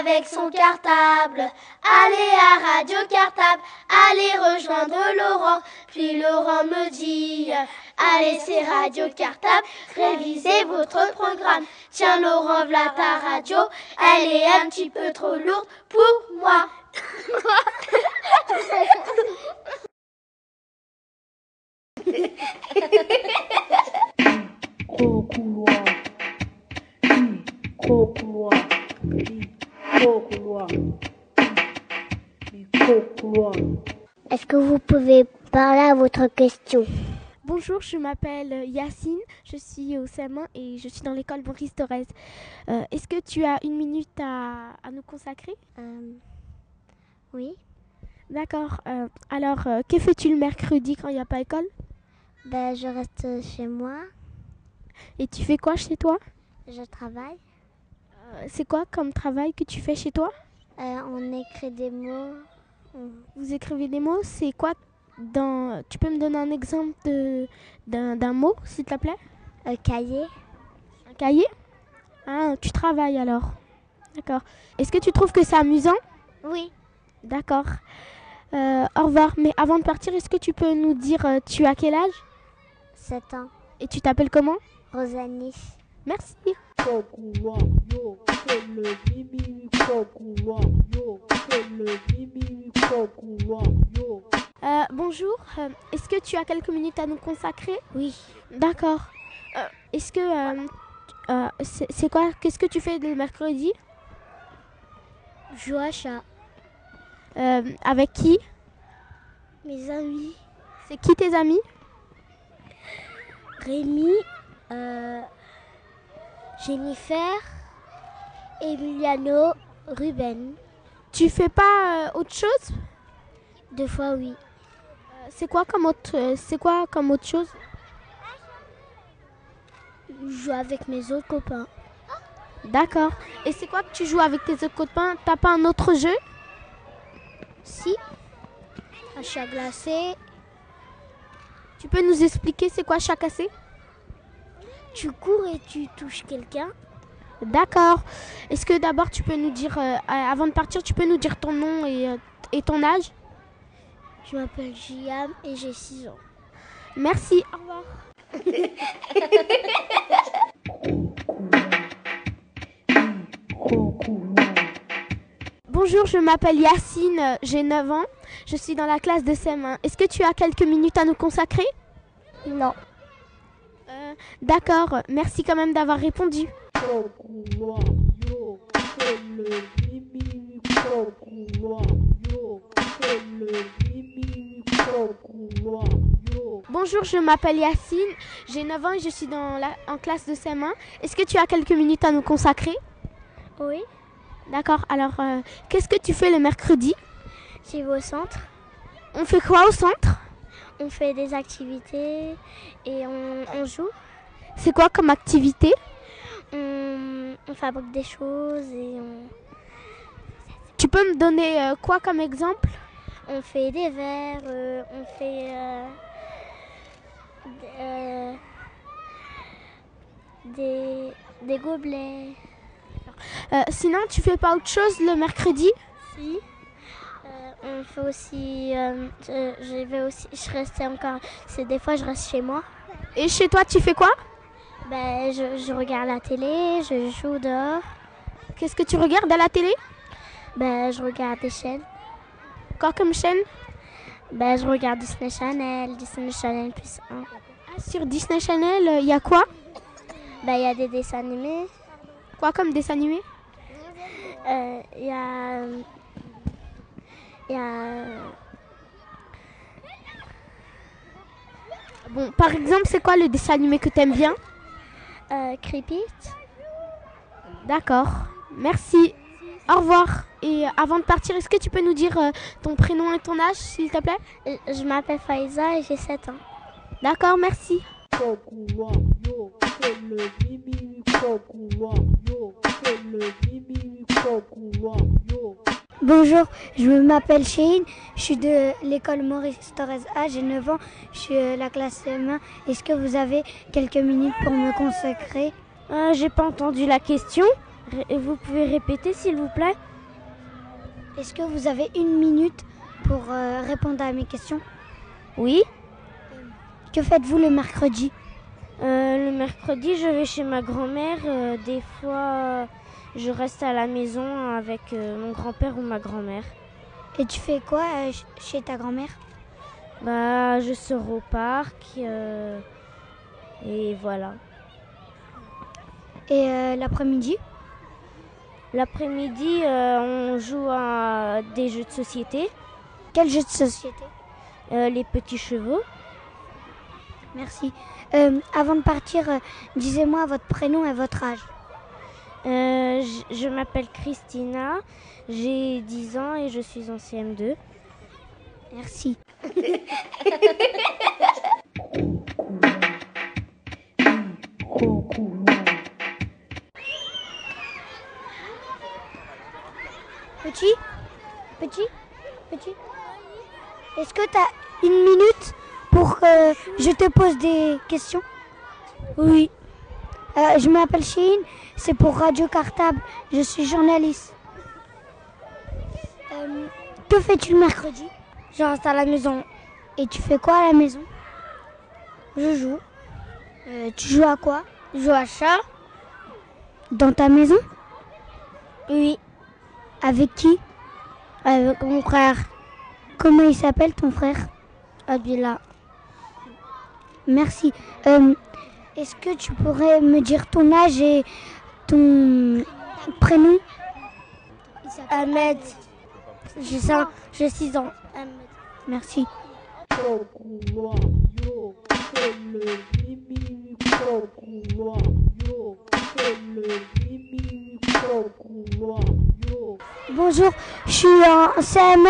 avec son cartable. Allez à Radio Cartable, allez rejoindre Laurent. Puis Laurent me dit, allez c'est Radio Cartable, révisez votre programme. Tiens Laurent, voilà ta radio, elle est un petit peu trop lourde pour moi. Couloir. Couloir. Est-ce que vous pouvez parler à votre question? Bonjour, je m'appelle Yacine, je suis au CM1 et je suis dans l'école Maurice Thorez. Euh, Est-ce que tu as une minute à, à nous consacrer? Euh, Oui. D'accord. euh, alors, que fais-tu le mercredi quand il n'y a pas école? Ben, je reste chez moi, Et tu fais quoi chez toi? Je travaille. C'est quoi comme travail que tu fais chez toi? Euh, on écrit des mots. Vous écrivez des mots C'est quoi dans... Tu peux me donner un exemple d'un mot, s'il te plaît? Un cahier. Un cahier? Ah, tu travailles alors. D'accord. Est-ce que tu trouves que c'est amusant? Oui. D'accord. Euh, au revoir. Mais avant de partir, est-ce que tu peux nous dire euh, tu as quel âge? 7 ans. et tu t'appelles comment? Rosanie. Merci. Gros couloir. Yo, c'est le mimi. Gros couloir. Yo, c'est le mimi. Gros couloir. Yo. Euh, bonjour. euh, est-ce que tu as quelques minutes à nous consacrer? Oui. D'accord. Euh, est-ce que euh, euh, c'est c'est quoi? Qu'est-ce que tu fais le mercredi? Joue à chat. Euh, Avec qui? Mes amis. C'est qui tes amis? Rémi. Jennifer. Emiliano. Ruben. Tu fais pas euh, autre chose? Deux fois oui. Euh, C'est quoi comme autre euh, C'est quoi comme autre chose? Je joue avec mes autres copains. D'accord. Et c'est quoi que tu joues avec tes autres copains? T'as pas un autre jeu? Si. Un chat glacé. Tu peux nous expliquer c'est quoi chaque assez Tu cours et tu touches quelqu'un. D'accord. Est-ce que d'abord tu peux nous dire, euh, avant de partir, tu peux nous dire ton nom et, euh, et ton âge? Je m'appelle Giam et j'ai 6 ans. Merci. Au revoir. Bonjour, je m'appelle Yacine, euh, j'ai 9 ans. Je suis dans la classe de CM1. Est-ce que tu as quelques minutes à nous consacrer? Non. Euh, D'accord. Merci quand même d'avoir répondu. Bonjour, je m'appelle Yacine, j'ai 9 ans et je suis dans la, en classe de CM1. Est-ce que tu as quelques minutes à nous consacrer? Oui. D'accord. Alors, euh, qu'est-ce que tu fais le mercredi? J'y vais au centre. On fait quoi au centre? On fait des activités et on, on joue. C'est quoi comme activité? On, on fabrique des choses et on, Tu peux me donner euh, quoi comme exemple? On fait des verres, euh, on fait euh, des, des gobelets. Sinon, tu fais pas autre chose le mercredi? Si. Euh, on fait aussi, euh, je, je vais aussi, je reste encore, c'est des fois je reste chez moi. Et chez toi, tu fais quoi? Ben, je, je regarde la télé, je joue dehors. Qu'est-ce que tu regardes à la télé? Ben, je regarde des chaînes. Quoi comme chaîne? Ben, je regarde Disney Channel, Disney Channel plus 1. Ah, Sur Disney Channel, il y a quoi? Ben, il y a des dessins animés. Quoi comme dessin animé Euh, Il y a. Il y a. Bon, par exemple, c'est quoi le dessin animé que t'aimes bien Euh, Creepy. D'accord. Merci. Au revoir. et avant de partir, est-ce que tu peux nous dire euh, ton prénom et ton âge, s'il te plaît Euh, Je m'appelle Faiza et j'ai 7 ans. D'accord, merci. Bonjour, je m'appelle Cheyne, je suis de l'école Maurice Torres A, j'ai 9 ans, je suis euh, la classe M1. Est-ce que vous avez quelques minutes pour me consacrer? Euh, J'ai pas entendu la question. Vous pouvez répéter, s'il vous plaît? Est-ce que vous avez une minute pour euh, répondre à mes questions? Oui. Que faites-vous le mercredi? Euh, le mercredi, je vais chez ma grand-mère. Euh, des fois, euh, je reste à la maison avec euh, mon grand-père ou ma grand-mère. Et tu fais quoi euh, ch- chez ta grand-mère? Bah, je sors au parc. euh, et voilà. Et euh, l'après-midi? L'après-midi, euh, on joue à des jeux de société. Quel jeu de société? Les petits chevaux. Merci. Avant de partir, disez-moi votre prénom et votre âge. Euh, je je m'appelle Christina, j'ai 10 ans et je suis en CM2. Merci. Petit Petit Petit Est-ce que tu as une minute pour que je te pose des questions? Oui. Euh, je m'appelle Chine, c'est pour Radio Cartable, je suis journaliste. Euh, que fais-tu le mercredi? Je reste à la maison. Et tu fais quoi à la maison? Je joue. Euh, tu joues à quoi? Je joue à chat. Dans ta maison? Oui. Avec qui? Avec mon frère. Comment il s'appelle ton frère? Abdullah. Merci. Est-ce que tu pourrais me dire ton âge et ton prénom? Ahmed. J'ai 6 ans. Merci. Kokuwa, yo. Bonjour, je suis en CM1.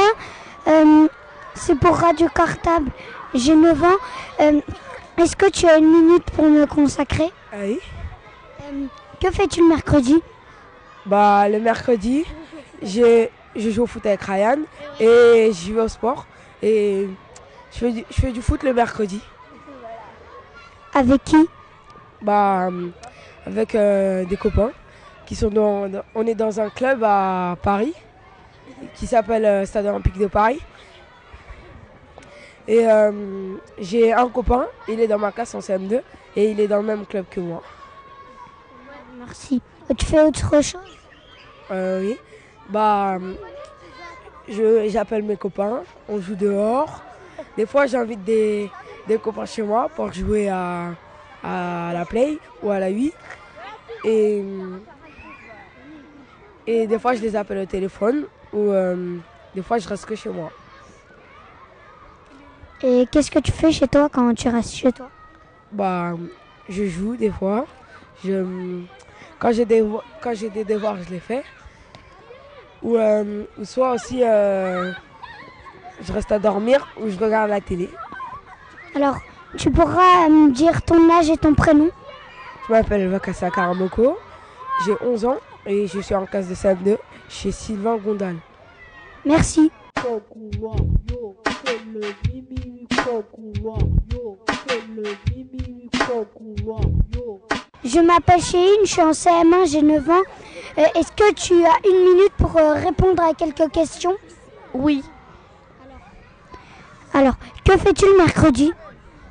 euh, c'est pour Radio Cartable. J'ai 9 ans. Euh, Est-ce que tu as une minute pour me consacrer Ah Oui. Euh, Que fais-tu le mercredi Bah, le mercredi, je joue au foot avec Ryan et j'y vais au sport. Et je fais, du, je fais du foot le mercredi. Avec qui Bah, avec euh, des copains qui sont dans, dans- On est dans un club à Paris qui s'appelle euh, Stade Olympique de Paris. Et euh, j'ai un copain, il est dans ma classe en CM2 et il est dans le même club que moi. Merci. Euh, Tu fais autre chose? Euh, oui. Bah, je, j'appelle mes copains, on joue dehors. Des fois, j'invite des, des copains chez moi pour jouer à, à la Play ou à la Wii. Et, et des fois, je les appelle au téléphone ou hum, des fois, je reste que chez moi. Et qu'est-ce que tu fais chez toi quand tu restes chez toi? Bah, je joue des fois. Je, quand, j'ai des, quand j'ai des devoirs, je les fais. Ou, euh, ou soit aussi, euh, je reste à dormir ou je regarde la télé. Alors, tu pourras me dire ton âge et ton prénom? Je m'appelle Vakassa Karamoko, j'ai 11 ans et je suis en classe de CM2 chez Sylvain Gondal. Merci. Kokuwa, yo, c'est le mimi kokuwa, yo, c'est le mimi kokuwa, yo. Je m'appelle Cheyne, je suis en CM1, j'ai 9 ans. Euh, Est-ce que tu as une minute pour euh, répondre à quelques questions? Oui. Alors, que fais-tu le mercredi?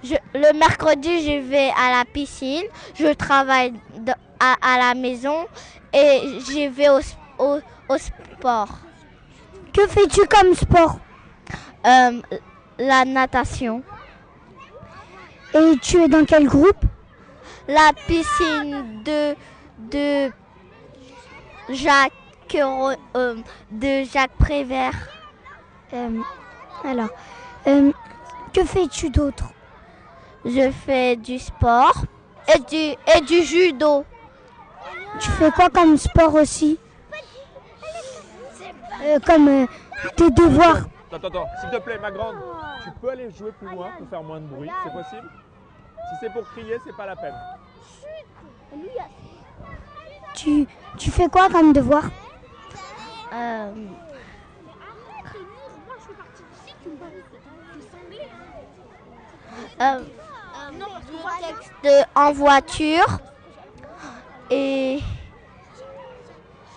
Je, le mercredi, je vais à la piscine, je travaille de- à, à la maison et je vais au, s- au, au sport. Que fais-tu comme sport Euh, la natation. Et tu es dans quel groupe La piscine de, de Jacques, euh, de Jacques Prévert. Euh, Alors, que fais-tu d'autre Je fais du sport et du, et du judo. Tu fais quoi comme sport aussi euh, comme euh, tes devoirs. Attends, attends, s'il te plaît, ma grande, tu peux aller jouer plus loin pour faire moins de bruit, c'est possible? Si c'est pour crier, c'est pas la peine. Tu, tu fais quoi comme devoir? Euh, euh, texte en voiture et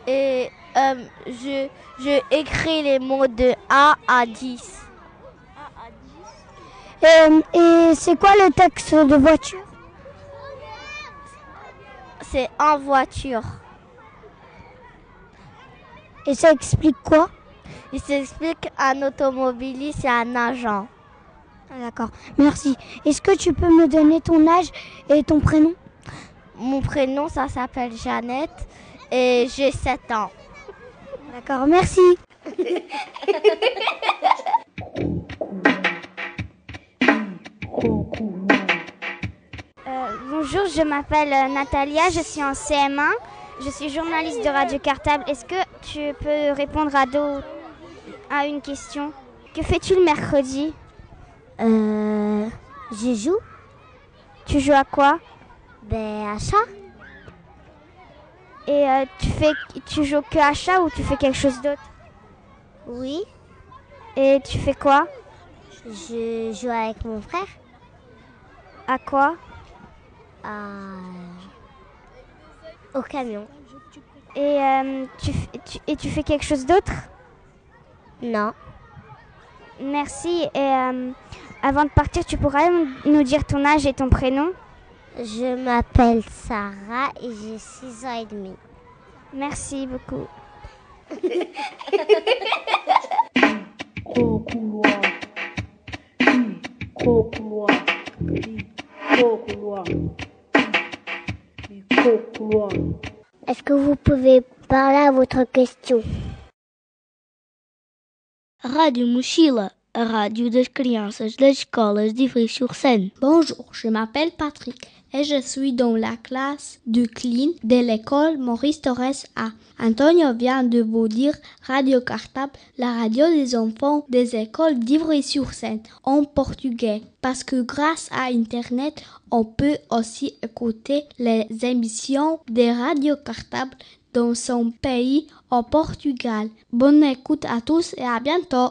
et euh, je je écris les mots de 1 à 10. Euh, Et c'est quoi le texte de voiture? C'est en voiture. Et ça explique quoi? Il s'explique un automobiliste et un agent. Ah, D'accord, merci. Est-ce que tu peux me donner ton âge et ton prénom? Mon prénom, ça s'appelle Jeannette et j'ai 7 ans. D'accord, merci. Euh, bonjour, je m'appelle euh, Natalia, je suis en CM1, je suis journaliste de Radio Cartable. Est-ce que tu peux répondre à, deux- à une question? Que fais-tu le mercredi? Euh, je joue Tu joues à quoi? Ben, à ça. Et euh, tu, fais, tu joues que à chat ou tu fais quelque chose d'autre? Oui, Et tu fais quoi? Je joue avec mon frère. À quoi? À... Au camion. et, euh, tu, f- tu- et tu fais quelque chose d'autre? Non. Merci. Et euh, avant de partir, tu pourrais nous dire ton âge et ton prénom? Je m'appelle Sarah et j'ai 6 ans et demi. Merci beaucoup. Gros couloir. Micro couloir. Micro couloir. Micro couloir. Est-ce que vous pouvez parler à votre question? Rádio Mochila, a rádio das crianças das escolas de Ivry-sur-Seine. Bonjour, je m'appelle Patrick et je suis dans la classe de clean de l'école Maurice Torres A. Antonio vient de vous dire Radio Cartable, la radio des enfants des écoles d'Ivry-sur-Seine en portugais. Parce que grâce à Internet, on peut aussi écouter les émissions de Radio Cartable dans son pays au Portugal. Bonne écoute à tous et à bientôt.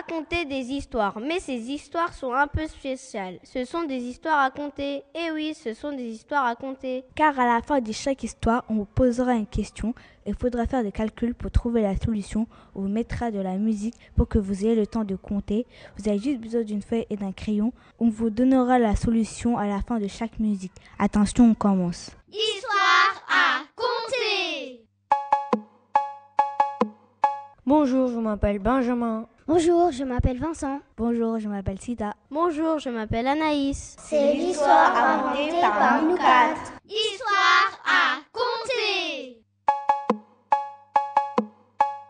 Raconter des histoires, mais ces histoires sont un peu spéciales. Ce sont des histoires à compter. Eh oui, ce sont des histoires à compter. Car à la fin de chaque histoire, on vous posera une question. Il faudra faire des calculs pour trouver la solution. On vous mettra de la musique pour que vous ayez le temps de compter. Vous avez juste besoin d'une feuille et d'un crayon. On vous donnera la solution à la fin de chaque musique. Attention, on commence. Histoire à compter. Bonjour, je m'appelle Benjamin. Bonjour, je m'appelle Vincent. Bonjour, je m'appelle Sida. Bonjour, je m'appelle Anaïs. C'est l'histoire inventée par nous quatre. Histoire à compter.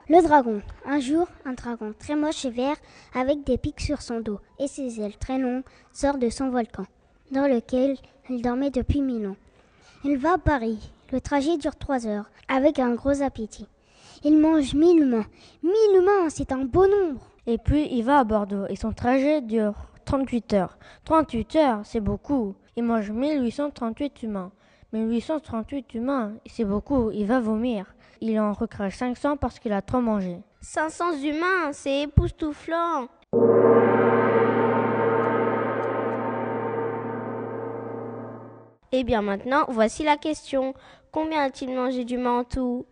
Le dragon. Un jour, un dragon très moche et vert, avec des pics sur son dos et ses ailes très longues, sort de son volcan, dans lequel il dormait depuis mille ans. Il va à Paris. Le trajet dure trois heures, avec un gros appétit. Il mange mille mains. Mille mains, c'est un beau nombre. Et puis il va à Bordeaux et son trajet dure 38 heures. 38 heures, c'est beaucoup. Il mange 1838 humains. 1838 humains, c'est beaucoup, il va vomir. il en recrache 500 parce qu'il a trop mangé. 500 humains, c'est époustouflant. Eh bien maintenant, voici la question. Combien a-t-il mangé du tout?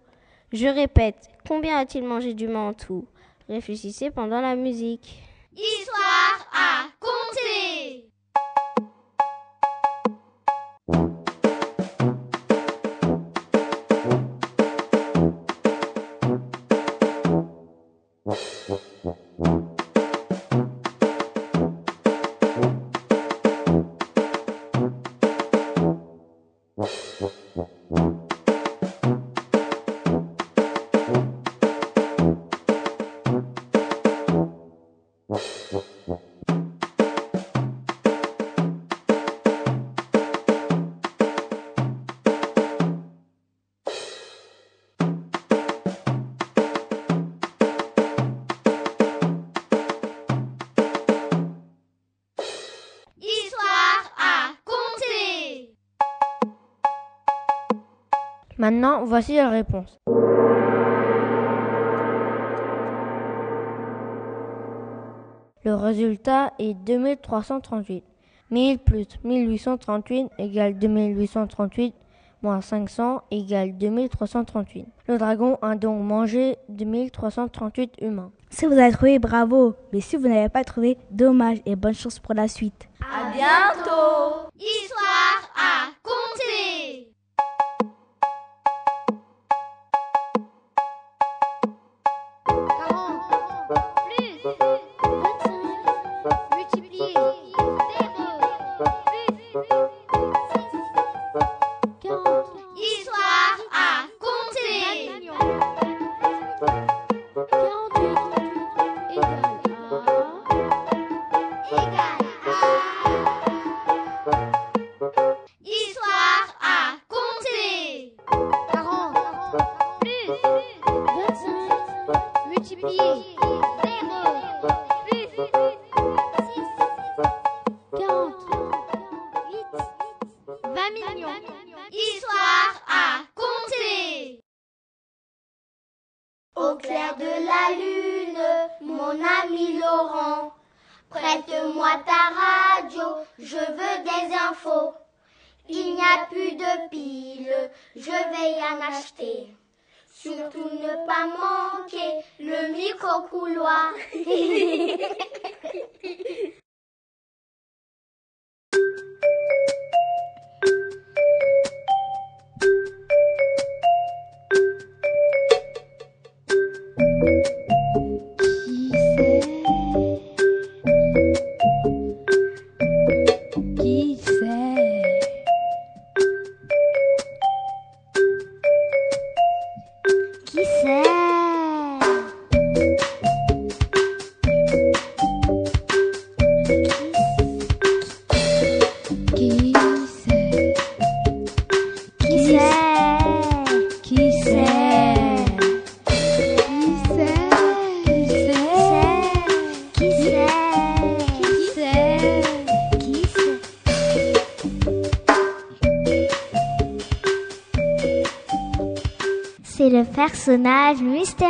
Je répète, combien a-t-il mangé du tout? Réfléchissez pendant la musique. Histoire à compter Maintenant, voici la réponse. Le résultat est 2338. 1000 plus 1838 égale 2838 moins 500 égale 2338. Le dragon a donc mangé 2338 humains. Si vous avez trouvé, bravo. Mais si vous n'avez pas trouvé, dommage et bonne chance pour la suite. À bientôt. Histoire à personnage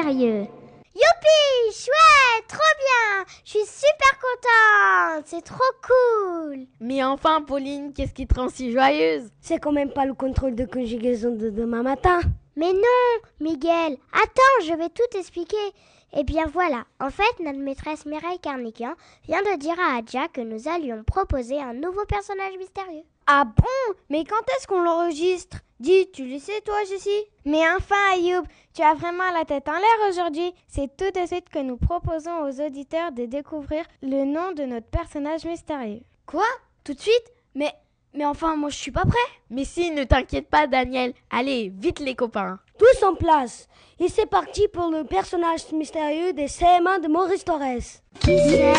mystérieux. Youpi Chouette Trop bien Je suis super contente C'est trop cool Mais enfin, Pauline, qu'est-ce qui te rend si joyeuse? C'est quand même pas le contrôle de conjugaison de demain matin. Mais non, Miguel Attends, je vais tout expliquer. Eh bien voilà, en fait, notre maîtresse Mireille Carnican vient de dire à Adja que nous allions proposer un nouveau personnage mystérieux. Ah bon? Mais quand est-ce qu'on l'enregistre? Dis, tu le sais toi, Jessie? Mais enfin, Ayoub, tu as vraiment la tête en l'air aujourd'hui. C'est tout de suite que nous proposons aux auditeurs de découvrir le nom de notre personnage mystérieux. Quoi? Tout de suite? Mais mais enfin, moi je suis pas prêt. Mais si, ne t'inquiète pas, Daniel. Allez, vite les copains. Tous en place. Et c'est parti pour le personnage mystérieux des CM1 de Maurice Torres. Qui c'est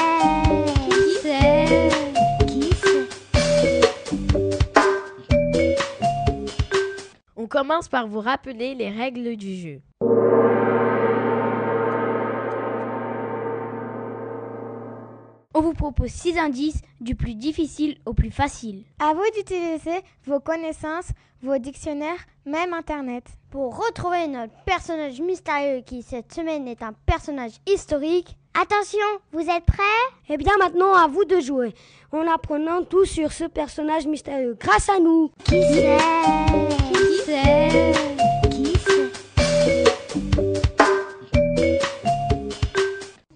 Qui c'est commence par vous rappeler les règles du jeu. On vous propose six indices du plus difficile au plus facile. À vous d'utiliser vos connaissances, vos dictionnaires, même Internet. Pour retrouver notre personnage mystérieux qui cette semaine est un personnage historique, attention, vous êtes prêts? Eh bien maintenant à vous de jouer, en apprenant tout sur ce personnage mystérieux grâce à nous. Qui c'est? Qui c'est Qui c'est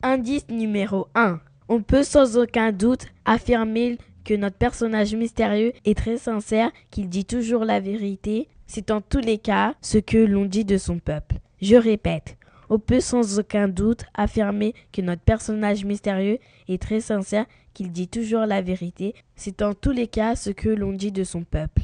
Indice numéro 1. On peut sans aucun doute affirmer que notre personnage mystérieux est très sincère, qu'il dit toujours la vérité. C'est en tous les cas ce que l'on dit de son peuple. Je répète, on peut sans aucun doute affirmer que notre personnage mystérieux est très sincère, qu'il dit toujours la vérité. C'est en tous les cas ce que l'on dit de son peuple.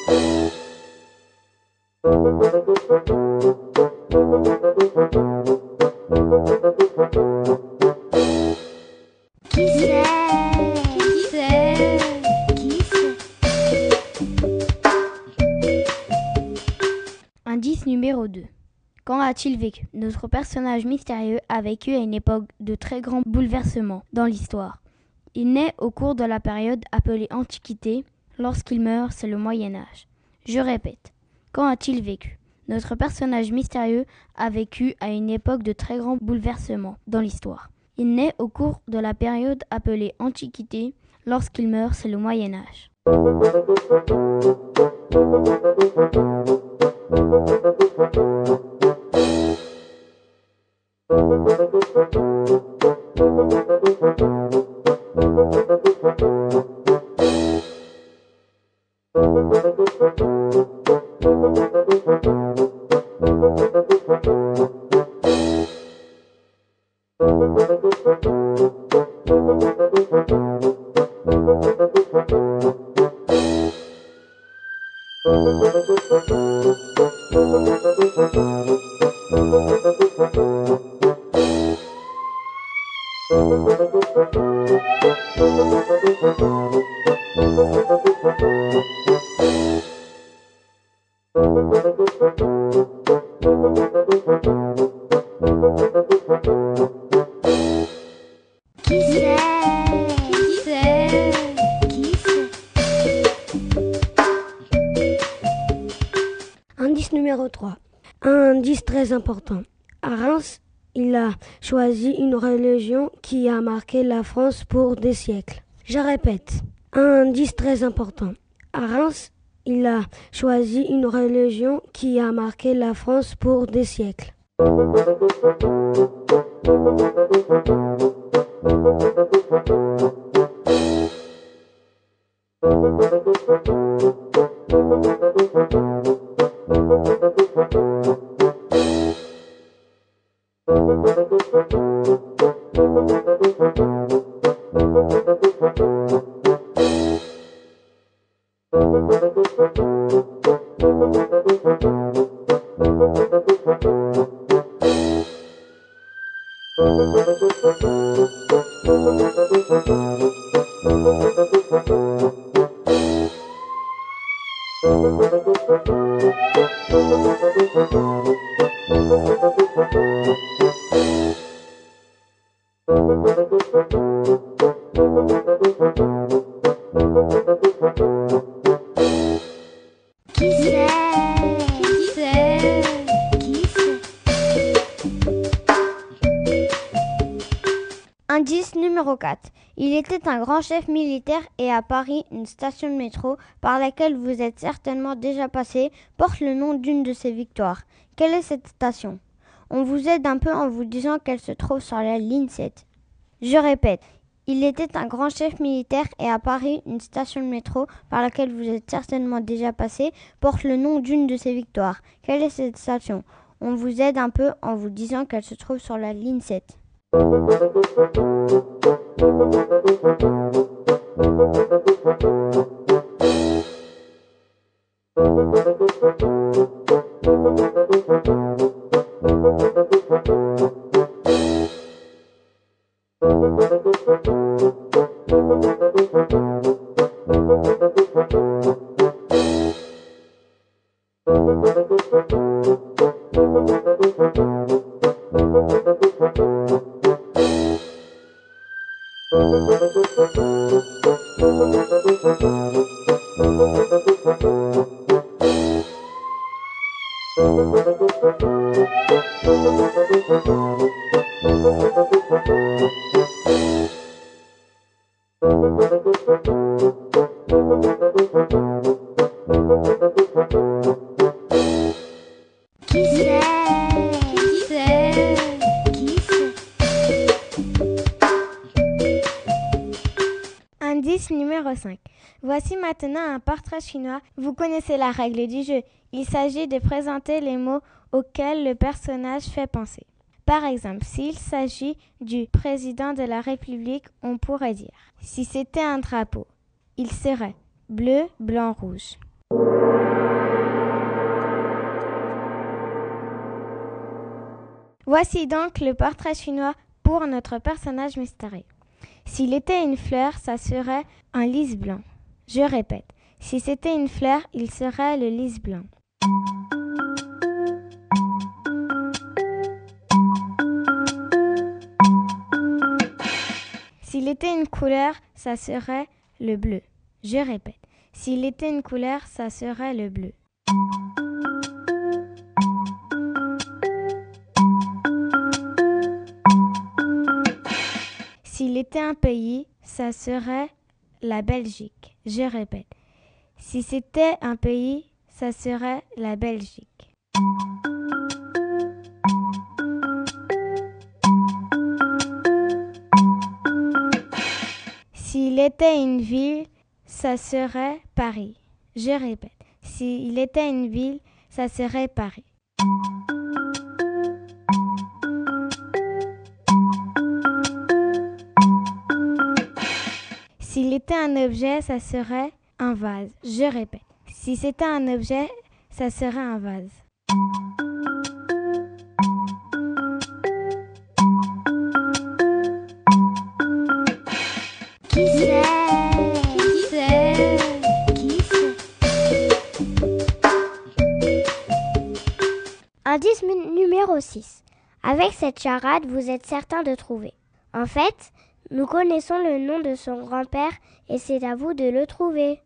Indice numéro 2. Quand a-t-il vécu? Notre personnage mystérieux a vécu à une époque de très grands bouleversements dans l'histoire. Il naît au cours de la période appelée Antiquité. Lorsqu'il meurt, c'est le Moyen Âge. Je répète. Quand a-t-il vécu? Notre personnage mystérieux a vécu à une époque de très grands bouleversements dans l'histoire. Il naît au cours de la période appelée Antiquité. Lorsqu'il meurt, c'est le Moyen Âge. Qui c'est Qui c'est Indice numéro 3. Un indice très important. À Reims, il a choisi une religion qui a marqué la France pour des siècles. Je répète. Un indice très important. À Reims, il a choisi une religion qui a marqué la France pour des siècles. Qui c'est Qui Indice numéro 4. Il était un grand chef militaire et à Paris, une station de métro par laquelle vous êtes certainement déjà passé porte le nom d'une de ses victoires. Quelle est cette station? On vous aide un peu en vous disant qu'elle se trouve sur la ligne 7. Je répète, il était un grand chef militaire et à Paris, une station de métro par laquelle vous êtes certainement déjà passé porte le nom d'une de ses victoires. Quelle est cette station? On vous aide un peu en vous disant qu'elle se trouve sur la ligne 7. Qui c'est Qui 5. Voici maintenant un portrait chinois. Vous connaissez la règle du jeu. Il s'agit de présenter les mots auxquels le personnage fait penser. Par exemple, s'il s'agit du président de la République, on pourrait dire si c'était un drapeau, il serait bleu, blanc, rouge. Voici donc le portrait chinois pour notre personnage mystérieux. S'il était une fleur, ça serait un lys blanc. Je répète, si c'était une fleur, il serait le lys blanc. S'il était une couleur, ça serait le bleu. Je répète, s'il était une couleur, ça serait le bleu. S'il était un pays, ça serait la Belgique. Je répète, si c'était un pays, ça serait la Belgique. S'il était une ville, ça serait Paris. Je répète, s'il était une ville, ça serait Paris. S'il était un objet, ça serait un vase. Je répète, si c'était un objet, ça serait un vase. Qui c'est? Qui c'est? Indice numéro 6. Avec cette charade, vous êtes certain de trouver. En fait, nous connaissons le nom de son grand-père et c'est à vous de le trouver.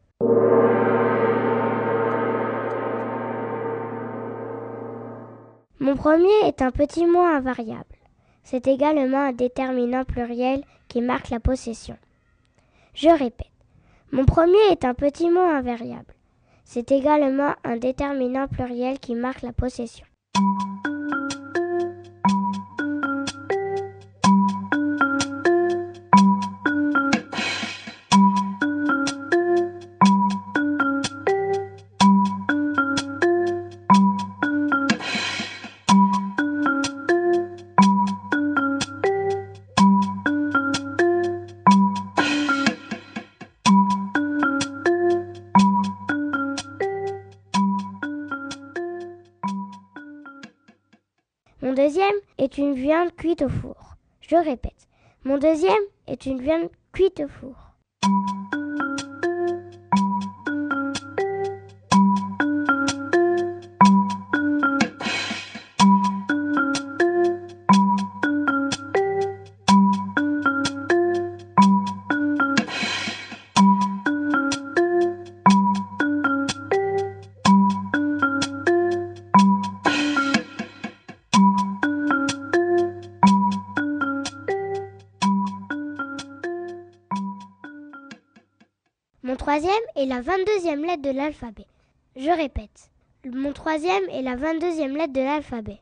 Mon premier est un petit mot invariable. C'est également un déterminant pluriel qui marque la possession. Je répète. Mon premier est un petit mot invariable. C'est également un déterminant pluriel qui marque la possession. Cuite au four. Je répète. Mon deuxième est une viande cuite au four. La 22e lettre de l'alphabet. Je répète. Mon troisième est la 22e lettre de l'alphabet.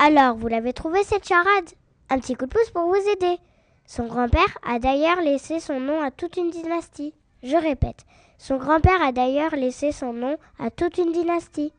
Alors, vous l'avez trouvé cette charade? Un petit coup de pouce pour vous aider. Son grand-père a d'ailleurs laissé son nom à toute une dynastie. Je répète, son grand-père a d'ailleurs laissé son nom à toute une dynastie.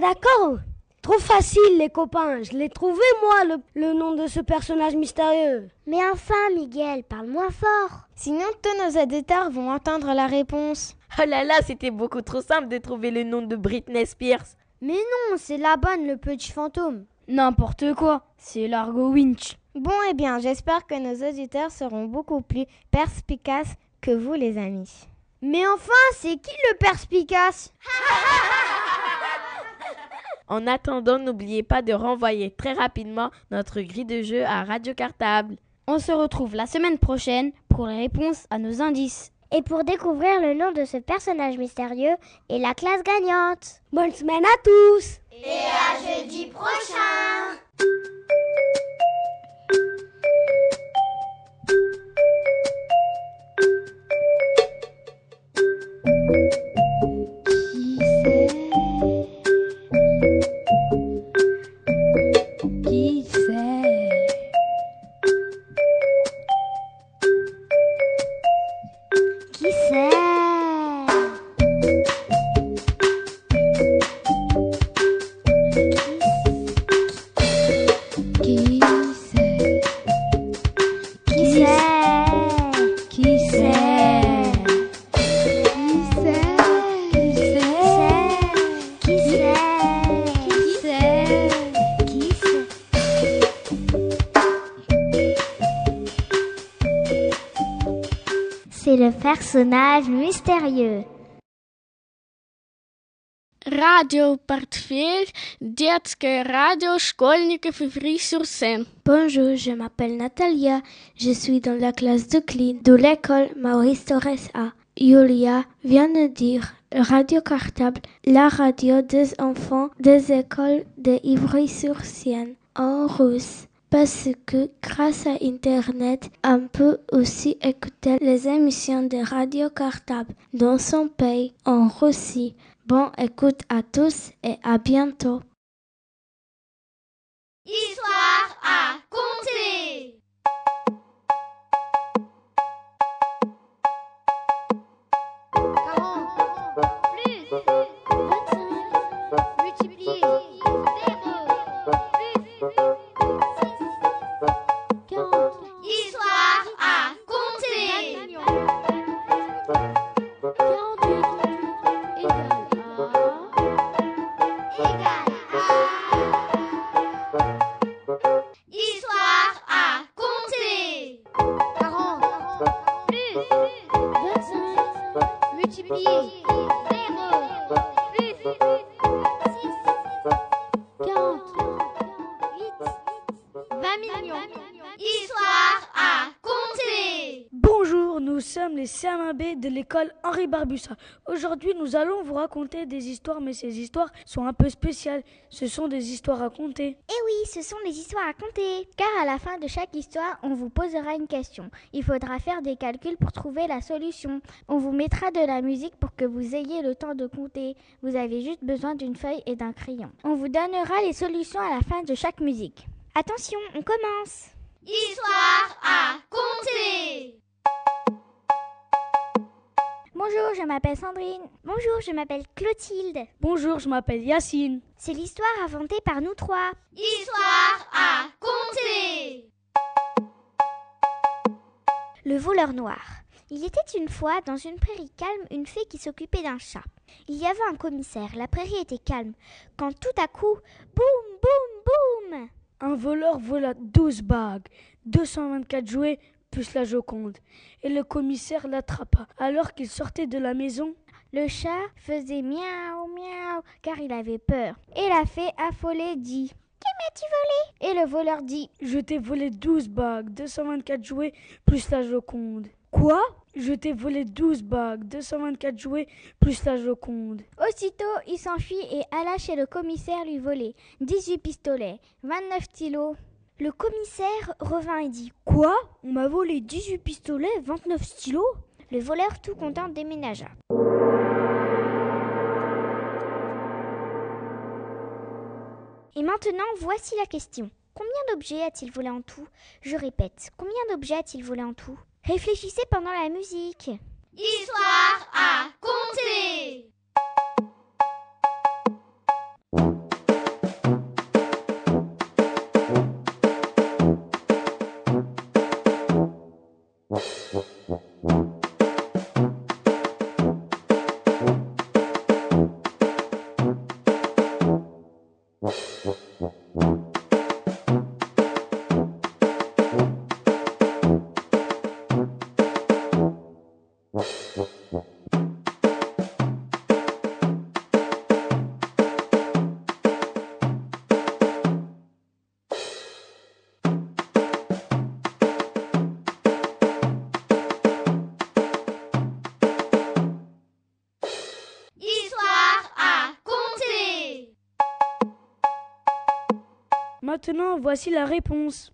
Ah d'accord Trop facile les copains, je l'ai trouvé moi le, le nom de ce personnage mystérieux. Mais enfin, Miguel, parle moins fort. Sinon, tous nos auditeurs vont entendre la réponse. Oh là là, c'était beaucoup trop simple de trouver le nom de Britney Spears. Mais non, c'est la bonne, le petit fantôme. N'importe quoi, c'est Largo Winch. Bon, eh bien, j'espère que nos auditeurs seront beaucoup plus perspicaces que vous, les amis. Mais enfin, c'est qui le perspicace? En attendant, n'oubliez pas de renvoyer très rapidement notre grille de jeu à Radio Cartable. On se retrouve la semaine prochaine pour les réponses à nos indices. Et pour découvrir le nom de ce personnage mystérieux et la classe gagnante. Bonne semaine à tous Et à jeudi prochain personnage mystérieux. Radio Portefeuille, детское радио школьников Ivry-sur-Seine. Bonjour, je m'appelle Natalia. Je suis dans la classe de clean de l'école Maurice Torres A. Julia vient de dire Radio Cartable, la radio des enfants des écoles de Ivry-sur-Seine en russe. Parce que grâce à Internet, on peut aussi écouter les émissions de Radio Cartable dans son pays en Russie. Bon écoute à tous et à bientôt. Histoire à compter 七比。De l'école Henri Barbussa. Aujourd'hui, nous allons vous raconter des histoires, mais ces histoires sont un peu spéciales. Ce sont des histoires à compter. Eh oui, ce sont des histoires à compter. Car à la fin de chaque histoire, on vous posera une question. Il faudra faire des calculs pour trouver la solution. On vous mettra de la musique pour que vous ayez le temps de compter. Vous avez juste besoin d'une feuille et d'un crayon. On vous donnera les solutions à la fin de chaque musique. Attention, on commence Histoire à compter. Bonjour, je m'appelle Sandrine. Bonjour, je m'appelle Clotilde. Bonjour, je m'appelle Yacine. C'est l'histoire inventée par nous trois. Histoire à compter. Le voleur noir. Il était une fois dans une prairie calme une fée qui s'occupait d'un chat. Il y avait un commissaire, la prairie était calme, quand tout à coup, boum, boum, boum Un voleur vola douze bagues, 224 jouets, plus la Joconde, et le commissaire l'attrapa. Alors qu'il sortait de la maison, le chat faisait miaou, miaou, car il avait peur. Et la fée affolée dit que m'as-tu volé? Et le voleur dit Je t'ai volé douze bagues, 224 jouets, plus la Joconde. Quoi Je t'ai volé 12 bagues, 224 jouets, plus la Joconde. Aussitôt, il s'enfuit et alla chez le commissaire lui voler 18 pistolets, 29 stylos. Le commissaire revint et dit Quoi? On m'a volé 18 pistolets, 29 stylos? Le voleur, tout content, déménagea. Et maintenant, voici la question. Combien d'objets a-t-il volé en tout? Je répète, combien d'objets a-t-il volé en tout? Réfléchissez pendant la musique. Histoire à compter. Voici la réponse.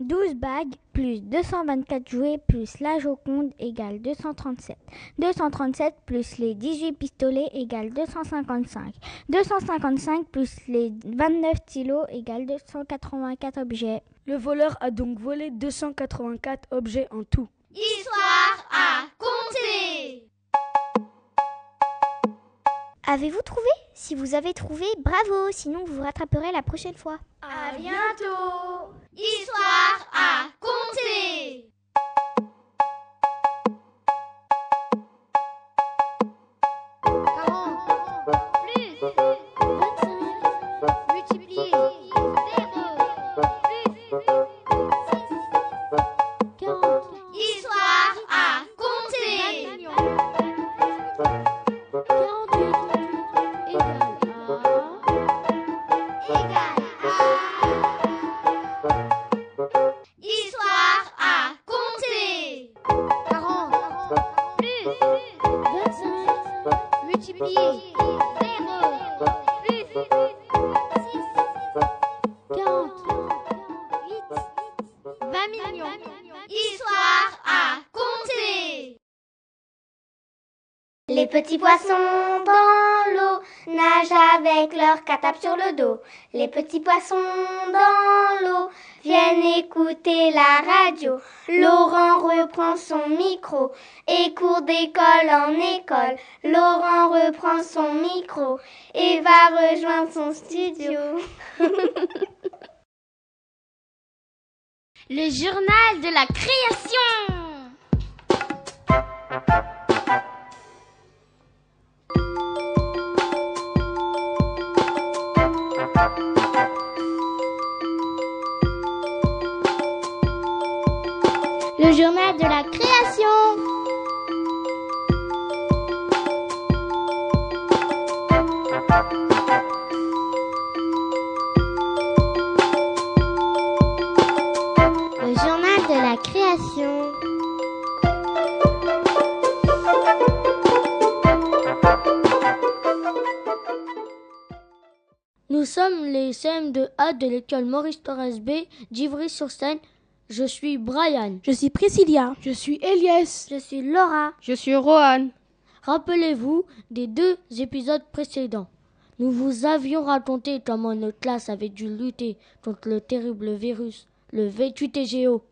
Douze bagues plus 224 jouets plus la Joconde égale 237. 237 plus les 18 pistolets égale 255. 255 plus les 29 stylos égale 284 objets. Le voleur a donc volé 284 objets en tout. Histoire à compter. Avez-vous trouvé? Si vous avez trouvé, bravo, sinon vous vous rattraperez la prochaine fois. À bientôt! Histoire à compter poissons dans l'eau viennent écouter la radio. Laurent reprend son micro et court d'école en école. Laurent reprend son micro et va rejoindre son studio. Le journal de la création. les CM2A de l'école Maurice Torres B d'Ivry-sur-Seine. Je suis Brian. Je suis Priscilla. Je suis Elias. Je suis Laura. Je suis Rohan. Rappelez-vous des deux épisodes précédents. Nous vous avions raconté comment notre classe avait dû lutter contre le terrible virus, le VQTGO.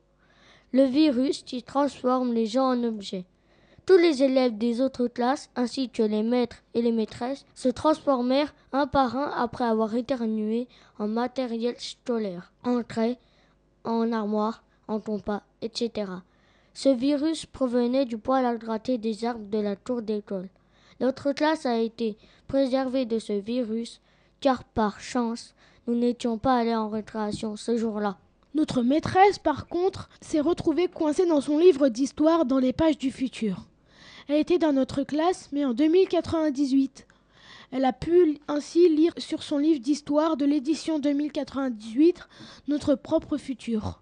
Le virus qui transforme les gens en objets. Tous les élèves des autres classes, ainsi que les maîtres et les maîtresses, se transformèrent un par un après avoir éternué en matériel scolaire, en craie, en armoire, en compas, etc. Ce virus provenait du poil à gratter des arbres de la tour d'école. Notre classe a été préservée de ce virus, car par chance, nous n'étions pas allés en récréation ce jour-là. Notre maîtresse, par contre, s'est retrouvée coincée dans son livre d'histoire dans les pages du futur. Elle était dans notre classe, mais en 2098. Elle a pu ainsi lire sur son livre d'histoire de l'édition 2098 notre propre futur.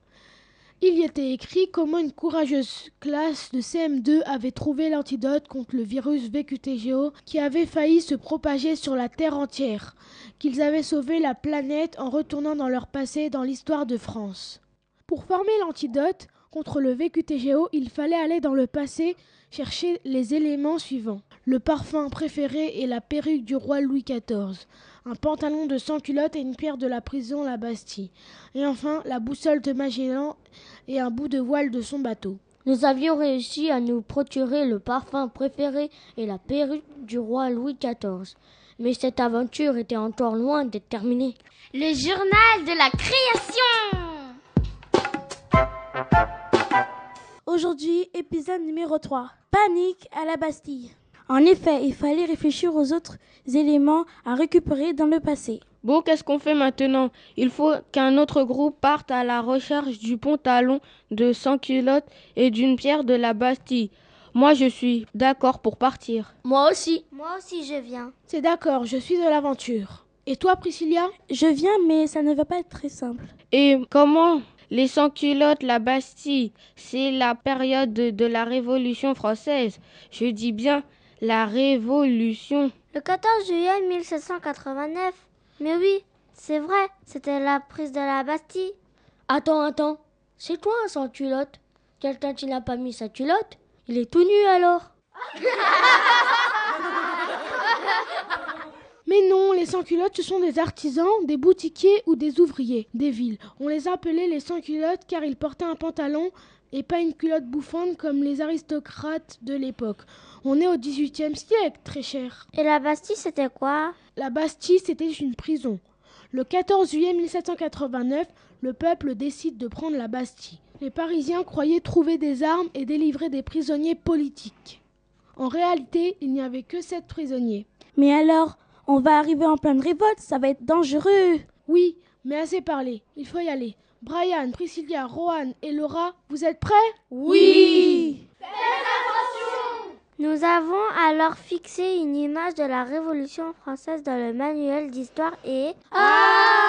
Il y était écrit comment une courageuse classe de CM2 avait trouvé l'antidote contre le virus VQTGO qui avait failli se propager sur la Terre entière, qu'ils avaient sauvé la planète en retournant dans leur passé dans l'histoire de France. Pour former l'antidote contre le VQTGO, il fallait aller dans le passé chercher les éléments suivants. Le parfum préféré et la perruque du roi Louis XIV, un pantalon de sans culotte et une pierre de la prison La Bastille. Et enfin, la boussole de Magellan et un bout de voile de son bateau. Nous avions réussi à nous procurer le parfum préféré et la perruque du roi Louis XIV. Mais cette aventure était encore loin d'être terminée. Le journal de la création Aujourd'hui, épisode numéro 3. Panique à la Bastille. En effet, il fallait réfléchir aux autres éléments à récupérer dans le passé. Bon, qu'est-ce qu'on fait maintenant? Il faut qu'un autre groupe parte à la recherche du pantalon de sans culotte et d'une pierre de la Bastille. Moi, je suis d'accord pour partir. Moi aussi. Moi aussi, je viens. C'est d'accord, je suis de l'aventure. Et toi, Priscilla? Je viens, mais ça ne va pas être très simple. Et comment les sans-culottes, la Bastille, c'est la période de, de, la Révolution française. Je dis bien la Révolution. Le 14 juillet 1789. Mais oui, c'est vrai, c'était la prise de la Bastille. Attends, attends. C'est toi un sans-culotte? Quelqu'un qui n'a pas mis sa culotte Il est tout nu alors Mais non, les sans-culottes, ce sont des artisans, des boutiquiers ou des ouvriers des villes. On les appelait les sans-culottes car ils portaient un pantalon et pas une culotte bouffante comme les aristocrates de l'époque. On est au XVIIIe siècle, très cher. Et la Bastille, c'était quoi? La Bastille, c'était une prison. Le 14 juillet 1789, le peuple décide de prendre la Bastille. Les Parisiens croyaient trouver des armes et délivrer des prisonniers politiques. En réalité, il n'y avait que sept prisonniers. Mais alors, on va arriver en pleine révolte, ça va être dangereux. Oui, mais assez parlé, il faut y aller. Brian, Priscilla, Rohan et Laura, vous êtes prêts? Oui. Faites attention. Nous avons alors fixé une image de la Révolution française dans le manuel d'histoire et... Ah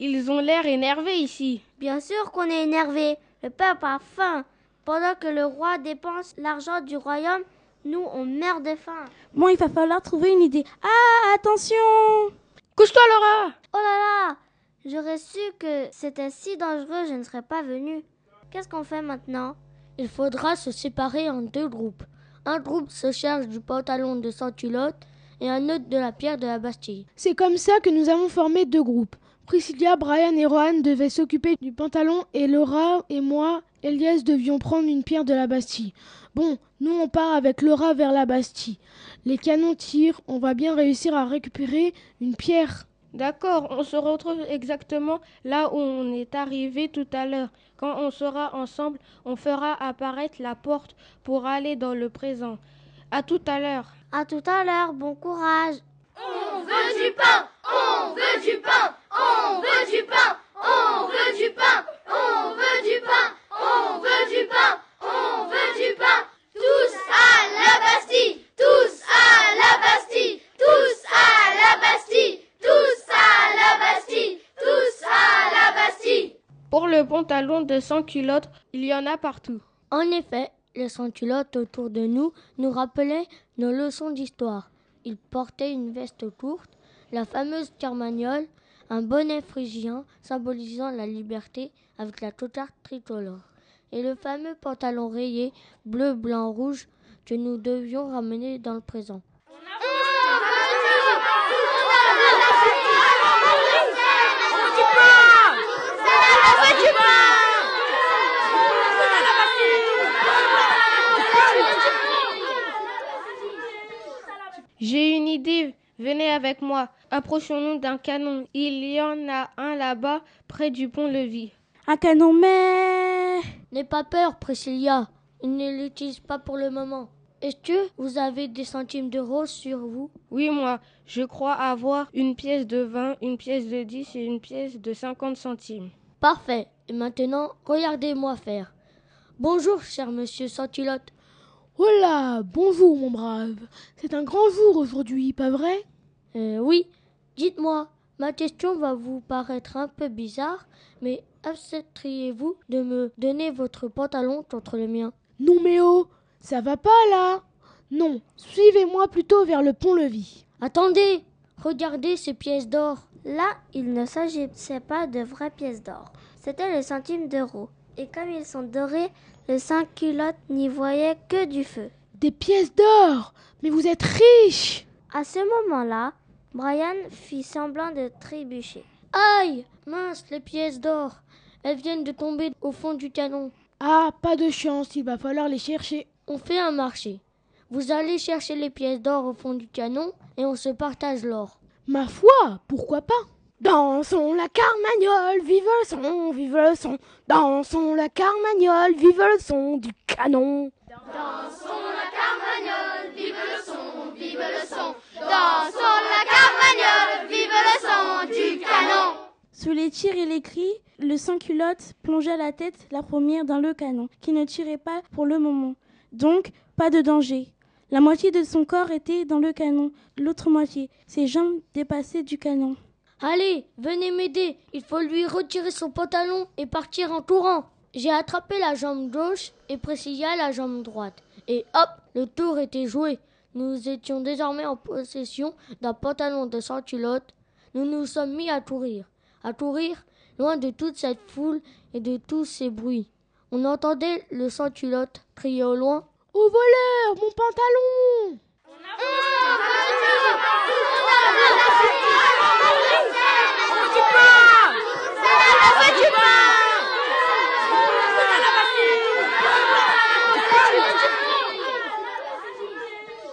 Ils ont l'air énervés ici. Bien sûr qu'on est énervés. Le peuple a faim. Pendant que le roi dépense l'argent du royaume, nous, on meurt de faim. Bon, il va falloir trouver une idée. Ah, attention Couche-toi, Laura Oh là là J'aurais su que c'était si dangereux, je ne serais pas venue. Qu'est-ce qu'on fait maintenant? Il faudra se séparer en deux groupes. Un groupe se charge du pantalon de sans culotte et un autre de la pierre de la Bastille. C'est comme ça que nous avons formé deux groupes. Priscilla, Brian et Rohan devaient s'occuper du pantalon et Laura et moi, Elias, devions prendre une pierre de la Bastille. Bon, nous on part avec Laura vers la Bastille. Les canons tirent, on va bien réussir à récupérer une pierre. D'accord, on se retrouve exactement là où on est arrivé tout à l'heure. Quand on sera ensemble, on fera apparaître la porte pour aller dans le présent. À tout à l'heure. À tout à l'heure, bon courage. On veut du pain, on veut du pain, on veut du pain, on veut du pain, on veut du pain, on veut du pain, on veut du pain. Tous à la Bastille, tous à la Bastille, tous à la Bastille, tous à la Bastille, tous à la Bastille. Pour le pantalon de sans culottes, il y en a partout. En effet, les sans-culottes autour de nous nous rappelaient nos leçons d'histoire. Ils portaient une veste courte, la fameuse carmagnole, un bonnet phrygien symbolisant la liberté avec la cocarde tricolore, et le fameux pantalon rayé bleu, blanc, rouge que nous devions ramener dans le présent. J'ai une idée, venez avec moi. Approchons-nous d'un canon. Il y en a un là-bas, près du pont-levis. Un canon, mais... N'aie pas peur, Priscilla. Il ne l'utilise pas pour le moment. Est-ce que vous avez des centimes d'euros sur vous? Oui, moi. Je crois avoir une pièce de 20, une pièce de 10 et une pièce de 50 centimes. Parfait. Et maintenant, regardez-moi faire. Bonjour, cher monsieur Santilotte. Voilà, bonjour, mon brave. C'est un grand jour aujourd'hui, pas vrai? Euh, Oui. Dites-moi, ma question va vous paraître un peu bizarre, mais accepteriez-vous de me donner votre pantalon contre le mien? Non, mais oh, ça va pas là Non, suivez-moi plutôt vers le pont-levis. Attendez Regardez ces pièces d'or. Là, il ne s'agissait pas de vraies pièces d'or. C'était les centimes d'euros. Et comme ils sont dorés, les cinq culottes n'y voyaient que du feu. Des pièces d'or Mais vous êtes riche À ce moment-là, Brian fit semblant de trébucher. Aïe Mince, les pièces d'or Elles viennent de tomber au fond du canon. Ah, pas de chance, il va falloir les chercher. On fait un marché. Vous allez chercher les pièces d'or au fond du canon et on se partage l'or. Ma foi, pourquoi pas? Dansons la carmagnole, vive le son, vive le son. Dansons la carmagnole, vive le son du canon. Dansons la carmagnole, vive le son, vive le son. Dansons la carmagnole, vive le son du canon. Sous les tirs et les cris, le sans-culotte plongea la tête la première dans le canon, qui ne tirait pas pour le moment. Donc, pas de danger. La moitié de son corps était dans le canon, l'autre moitié, ses jambes dépassaient du canon. Allez, venez m'aider. Il faut lui retirer son pantalon et partir en courant. J'ai attrapé la jambe gauche et Priscilla la jambe droite. Et hop, le tour était joué. Nous étions désormais en possession d'un pantalon de sans culotte. Nous nous sommes mis à courir. À courir, loin de toute cette foule et de tous ces bruits. On entendait le sans culotte crier au loin Au voleur, mon pantalon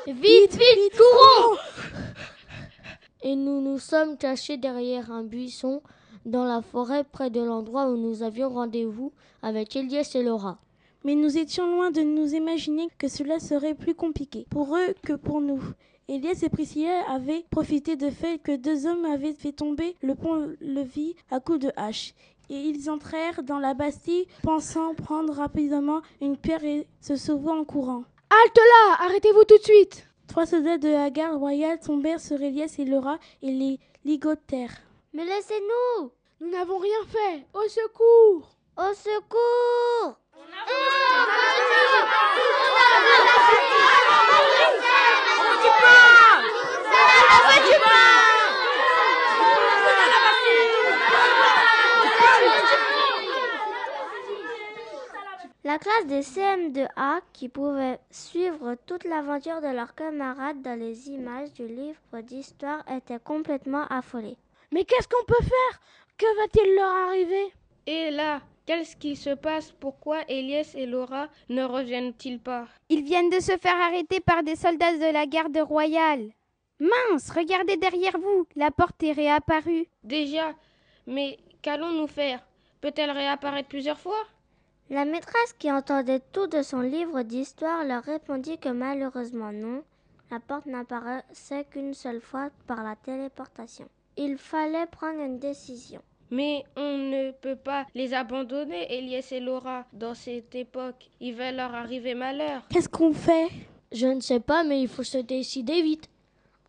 Vite, vite, courons Et nous nous sommes cachés derrière un buisson dans la forêt près de l'endroit où nous avions rendez-vous avec Elias et Laura. Mais nous étions loin de nous imaginer que cela serait plus compliqué pour eux que pour nous. Elias et Priscilla avaient profité du fait que deux hommes avaient fait tomber le pont-levis à coups de hache. Et ils entrèrent dans la Bastille, pensant prendre rapidement une pierre et se sauver en courant. Halte là Arrêtez-vous tout de suite! Trois soldats de la garde royale tombèrent sur Elias et Laura et les ligotèrent. Mais laissez-nous! Nous n'avons rien fait! Au secours! Au secours La classe des CM2A, qui pouvait suivre toute l'aventure de leurs camarades dans les images du livre d'histoire, était complètement affolée. Mais qu'est-ce qu'on peut faire? Que va-t-il leur arriver? Et là, qu'est-ce qui se passe? Pourquoi Elias et Laura ne reviennent-ils pas? Ils viennent de se faire arrêter par des soldats de la garde royale. Mince, regardez derrière vous, la porte est réapparue. Déjà, mais qu'allons-nous faire? Peut-elle réapparaître plusieurs fois? La maîtresse qui entendait tout de son livre d'histoire leur répondit que malheureusement non, la porte n'apparaissait qu'une seule fois par la téléportation. Il fallait prendre une décision. Mais on ne peut pas les abandonner, Elias et Laura, dans cette époque. Il va leur arriver malheur. Qu'est-ce qu'on fait? Je ne sais pas, mais il faut se décider vite.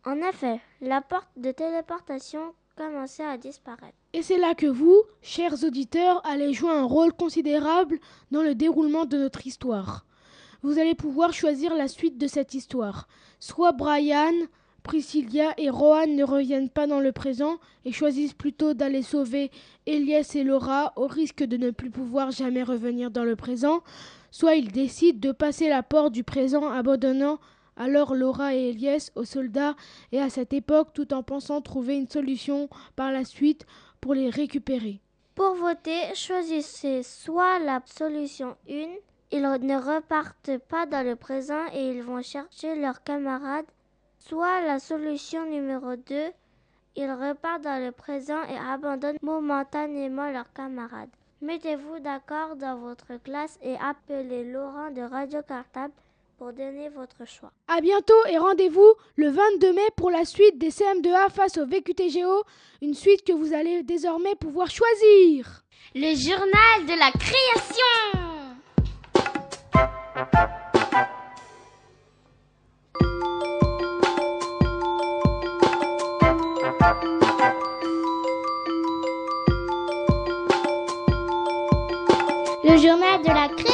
En effet, la porte de téléportation commencé à disparaître. Et c'est là que vous, chers auditeurs, allez jouer un rôle considérable dans le déroulement de notre histoire. Vous allez pouvoir choisir la suite de cette histoire. Soit Brian, Priscilla et Rohan ne reviennent pas dans le présent et choisissent plutôt d'aller sauver Elias et Laura au risque de ne plus pouvoir jamais revenir dans le présent, soit ils décident de passer la porte du présent abandonnant alors Laura et Elias aux soldats et à cette époque tout en pensant trouver une solution par la suite pour les récupérer. Pour voter, choisissez soit la solution 1, ils ne repartent pas dans le présent et ils vont chercher leurs camarades, soit la solution numéro 2, ils repartent dans le présent et abandonnent momentanément leurs camarades. Mettez-vous d'accord dans votre classe et appelez Laurent de Radio Cartable pour donner votre choix. À bientôt et rendez-vous le 22 mai pour la suite des CM2A face au VQTGO, une suite que vous allez désormais pouvoir choisir. Le journal de la création. Le journal de la création.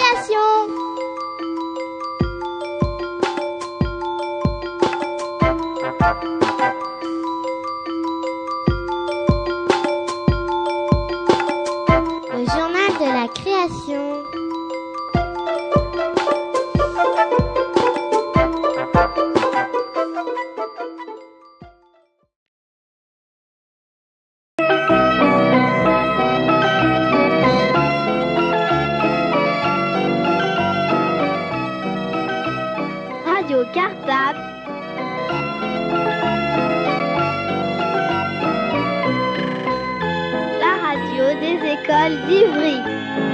La radio des écoles d'Ivry.